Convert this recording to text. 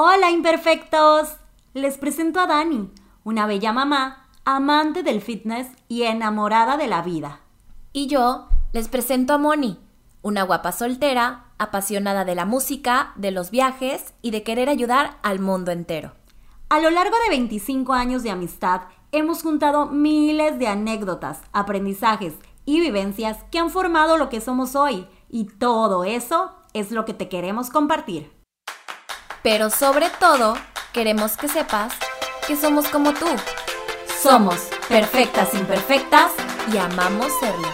Hola imperfectos. Les presento a Dani, una bella mamá, amante del fitness y enamorada de la vida. Y yo les presento a Moni, una guapa soltera, apasionada de la música, de los viajes y de querer ayudar al mundo entero. A lo largo de 25 años de amistad, hemos juntado miles de anécdotas, aprendizajes y vivencias que han formado lo que somos hoy, y todo eso es lo que te queremos compartir. Pero sobre todo, queremos que sepas que somos como tú. Somos perfectas imperfectas y amamos serlo.